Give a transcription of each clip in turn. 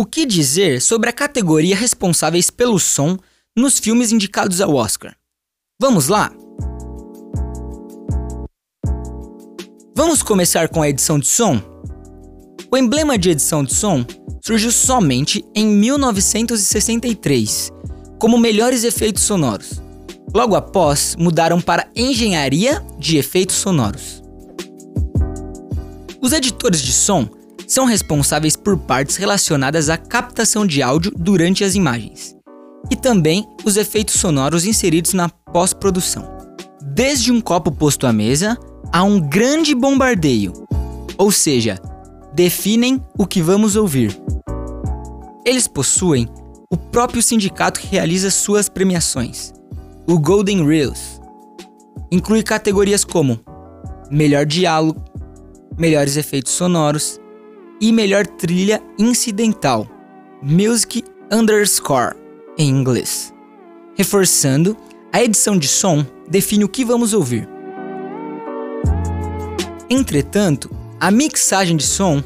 O que dizer sobre a categoria responsáveis pelo som nos filmes indicados ao Oscar? Vamos lá? Vamos começar com a edição de som? O emblema de edição de som surgiu somente em 1963, como melhores efeitos sonoros. Logo após, mudaram para engenharia de efeitos sonoros. Os editores de som são responsáveis por partes relacionadas à captação de áudio durante as imagens e também os efeitos sonoros inseridos na pós-produção. Desde um copo posto à mesa a um grande bombardeio, ou seja, definem o que vamos ouvir. Eles possuem o próprio sindicato que realiza suas premiações, o Golden Reels. Inclui categorias como melhor diálogo, melhores efeitos sonoros, e melhor trilha incidental, Music Underscore, em inglês. Reforçando, a edição de som define o que vamos ouvir. Entretanto, a mixagem de som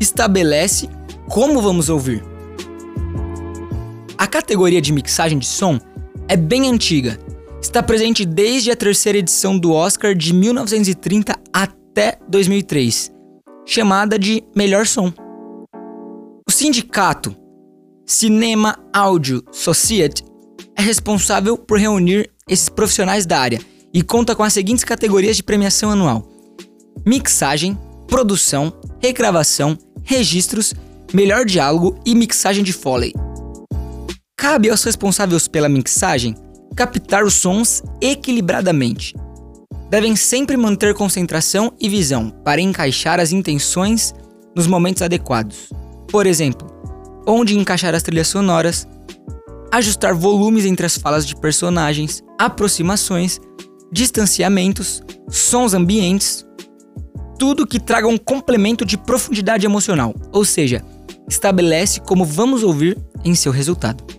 estabelece como vamos ouvir. A categoria de mixagem de som é bem antiga. Está presente desde a terceira edição do Oscar de 1930 até 2003 chamada de Melhor Som. O sindicato Cinema Audio Society é responsável por reunir esses profissionais da área e conta com as seguintes categorias de premiação anual: mixagem, produção, regravação, registros, melhor diálogo e mixagem de Foley. Cabe aos responsáveis pela mixagem captar os sons equilibradamente devem sempre manter concentração e visão para encaixar as intenções nos momentos adequados. Por exemplo, onde encaixar as trilhas sonoras, ajustar volumes entre as falas de personagens, aproximações, distanciamentos, sons ambientes, tudo que traga um complemento de profundidade emocional, ou seja, estabelece como vamos ouvir em seu resultado.